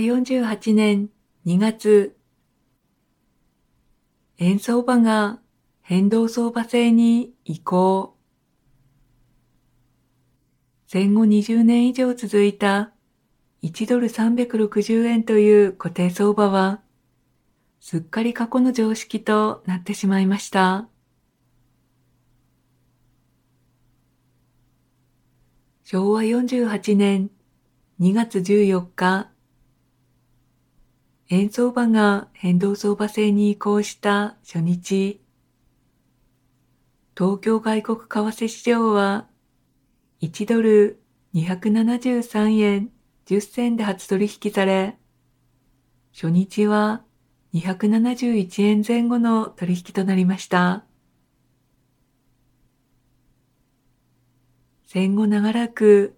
48年2月、円相場が変動相場制に移行。戦後20年以上続いた1ドル360円という固定相場は、すっかり過去の常識となってしまいました。昭和48年2月14日、円相場が変動相場制に移行した初日、東京外国為替市場は1ドル273円10銭で初取引され、初日は271円前後の取引となりました。戦後長らく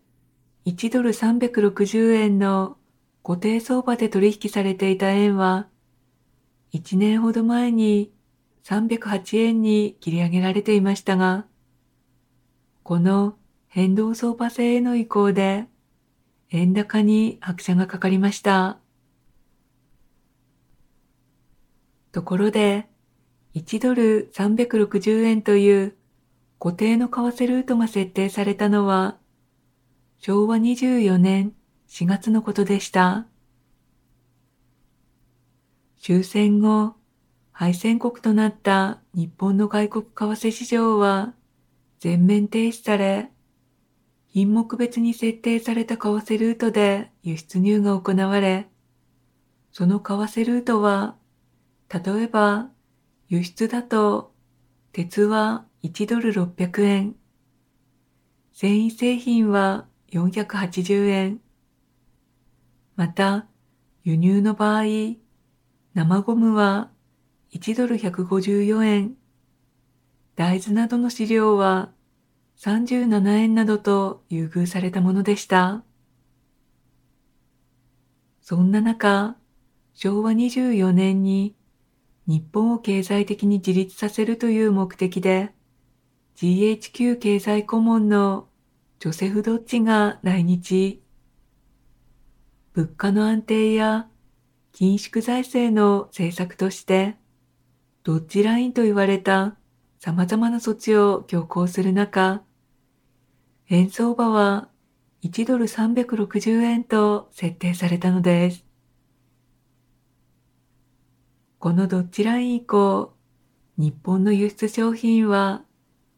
1ドル360円の固定相場で取引されていた円は、1年ほど前に308円に切り上げられていましたが、この変動相場制への移行で、円高に拍車がかかりました。ところで、1ドル360円という固定の為替ルートが設定されたのは、昭和24年4月のことでした。終戦後、敗戦国となった日本の外国為替市場は全面停止され、品目別に設定された為替ルートで輸出入が行われ、その為替ルートは、例えば輸出だと鉄は1ドル600円、繊維製品は480円、また輸入の場合、生ゴムは1ドル154円、大豆などの飼料は37円などと優遇されたものでした。そんな中、昭和24年に日本を経済的に自立させるという目的で GHQ 経済顧問のジョセフ・ドッチが来日。物価の安定や緊縮財政の政策としてドッジラインと言われた様々な措置を強行する中、円相場は1ドル360円と設定されたのです。このドッジライン以降、日本の輸出商品は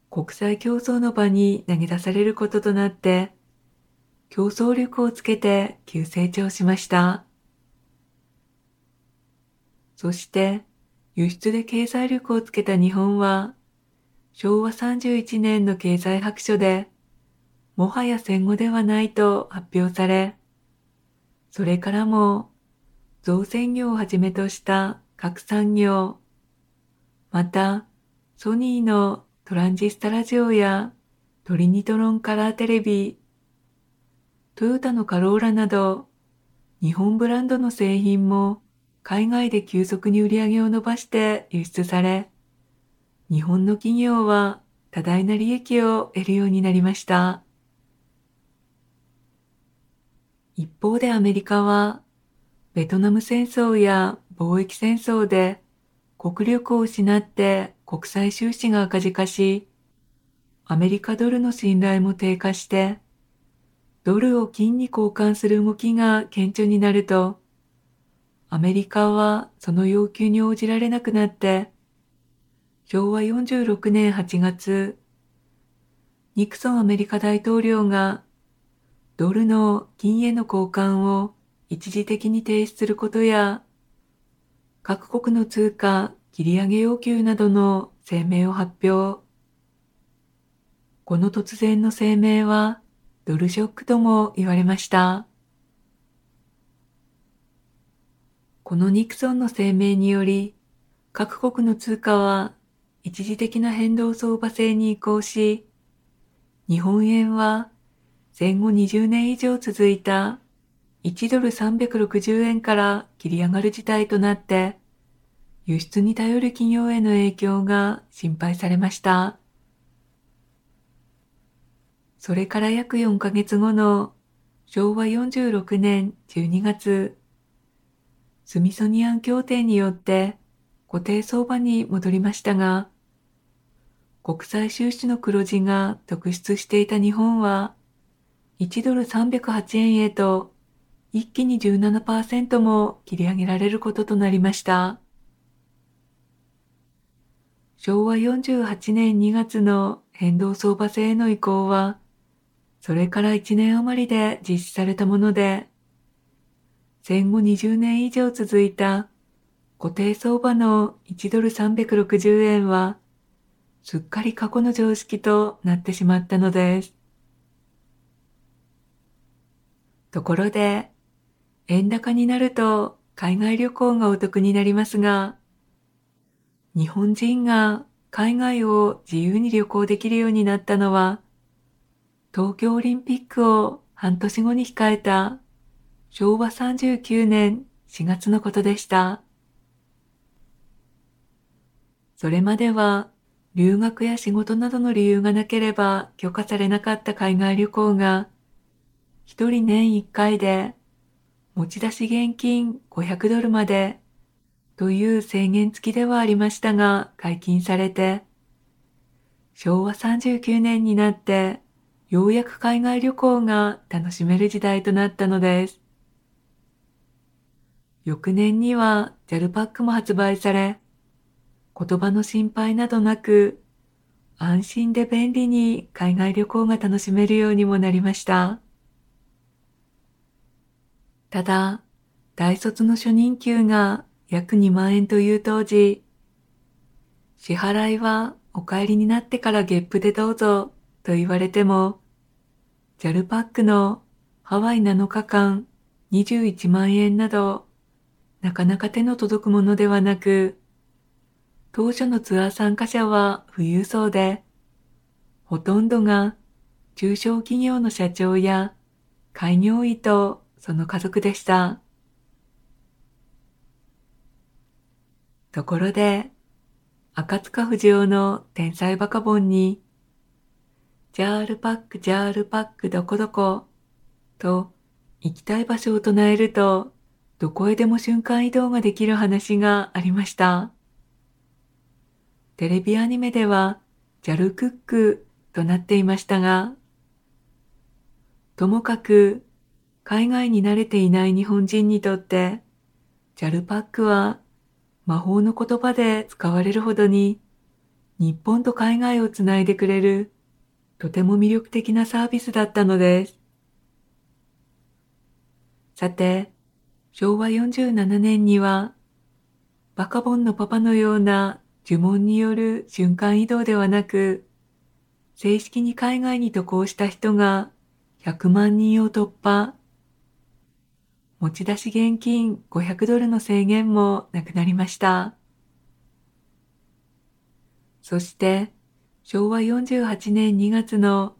国際競争の場に投げ出されることとなって、競争力をつけて急成長しました。そして、輸出で経済力をつけた日本は、昭和31年の経済白書で、もはや戦後ではないと発表され、それからも造船業をはじめとした各産業、またソニーのトランジスタラジオやトリニトロンカラーテレビ、トヨタのカローラなど日本ブランドの製品も海外で急速に売り上げを伸ばして輸出され、日本の企業は多大な利益を得るようになりました。一方でアメリカは、ベトナム戦争や貿易戦争で国力を失って国際収支が赤字化し、アメリカドルの信頼も低下して、ドルを金に交換する動きが顕著になると、アメリカはその要求に応じられなくなって、昭和46年8月、ニクソンアメリカ大統領がドルの金への交換を一時的に停止することや、各国の通貨切り上げ要求などの声明を発表。この突然の声明はドルショックとも言われました。このニクソンの声明により、各国の通貨は一時的な変動相場制に移行し、日本円は戦後20年以上続いた1ドル360円から切り上がる事態となって、輸出に頼る企業への影響が心配されました。それから約4ヶ月後の昭和46年12月、スミソニアン協定によって固定相場に戻りましたが、国際収支の黒字が特出していた日本は、1ドル308円へと一気に17%も切り上げられることとなりました。昭和48年2月の変動相場制への移行は、それから1年余りで実施されたもので、戦後20年以上続いた固定相場の1ドル360円は、すっかり過去の常識となってしまったのです。ところで、円高になると海外旅行がお得になりますが、日本人が海外を自由に旅行できるようになったのは、東京オリンピックを半年後に控えた昭和39年4月のことでした。それまでは留学や仕事などの理由がなければ許可されなかった海外旅行が一人年一回で持ち出し現金500ドルまでという制限付きではありましたが解禁されて昭和39年になってようやく海外旅行が楽しめる時代となったのです。翌年には JAL パックも発売され、言葉の心配などなく、安心で便利に海外旅行が楽しめるようにもなりました。ただ、大卒の初任給が約2万円という当時、支払いはお帰りになってからゲップでどうぞと言われても、JAL パックのハワイ7日間21万円などなかなか手の届くものではなく、当初のツアー参加者は富裕層で、ほとんどが中小企業の社長や開業医とその家族でした。ところで、赤塚不二夫の天才バカボンに、ジャールパックジャールパックどこどこ、と行きたい場所を唱えると、どこへでも瞬間移動ができる話がありました。テレビアニメでは、ジャルクックとなっていましたが、ともかく、海外に慣れていない日本人にとって、ジャルパックは魔法の言葉で使われるほどに、日本と海外をつないでくれる、とても魅力的なサービスだったのです。さて、昭和47年には、バカボンのパパのような呪文による瞬間移動ではなく、正式に海外に渡航した人が100万人を突破。持ち出し現金500ドルの制限もなくなりました。そして、昭和48年2月の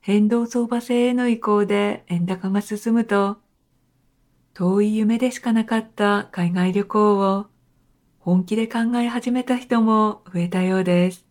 変動相場制への移行で円高が進むと、遠い夢でしかなかった海外旅行を本気で考え始めた人も増えたようです。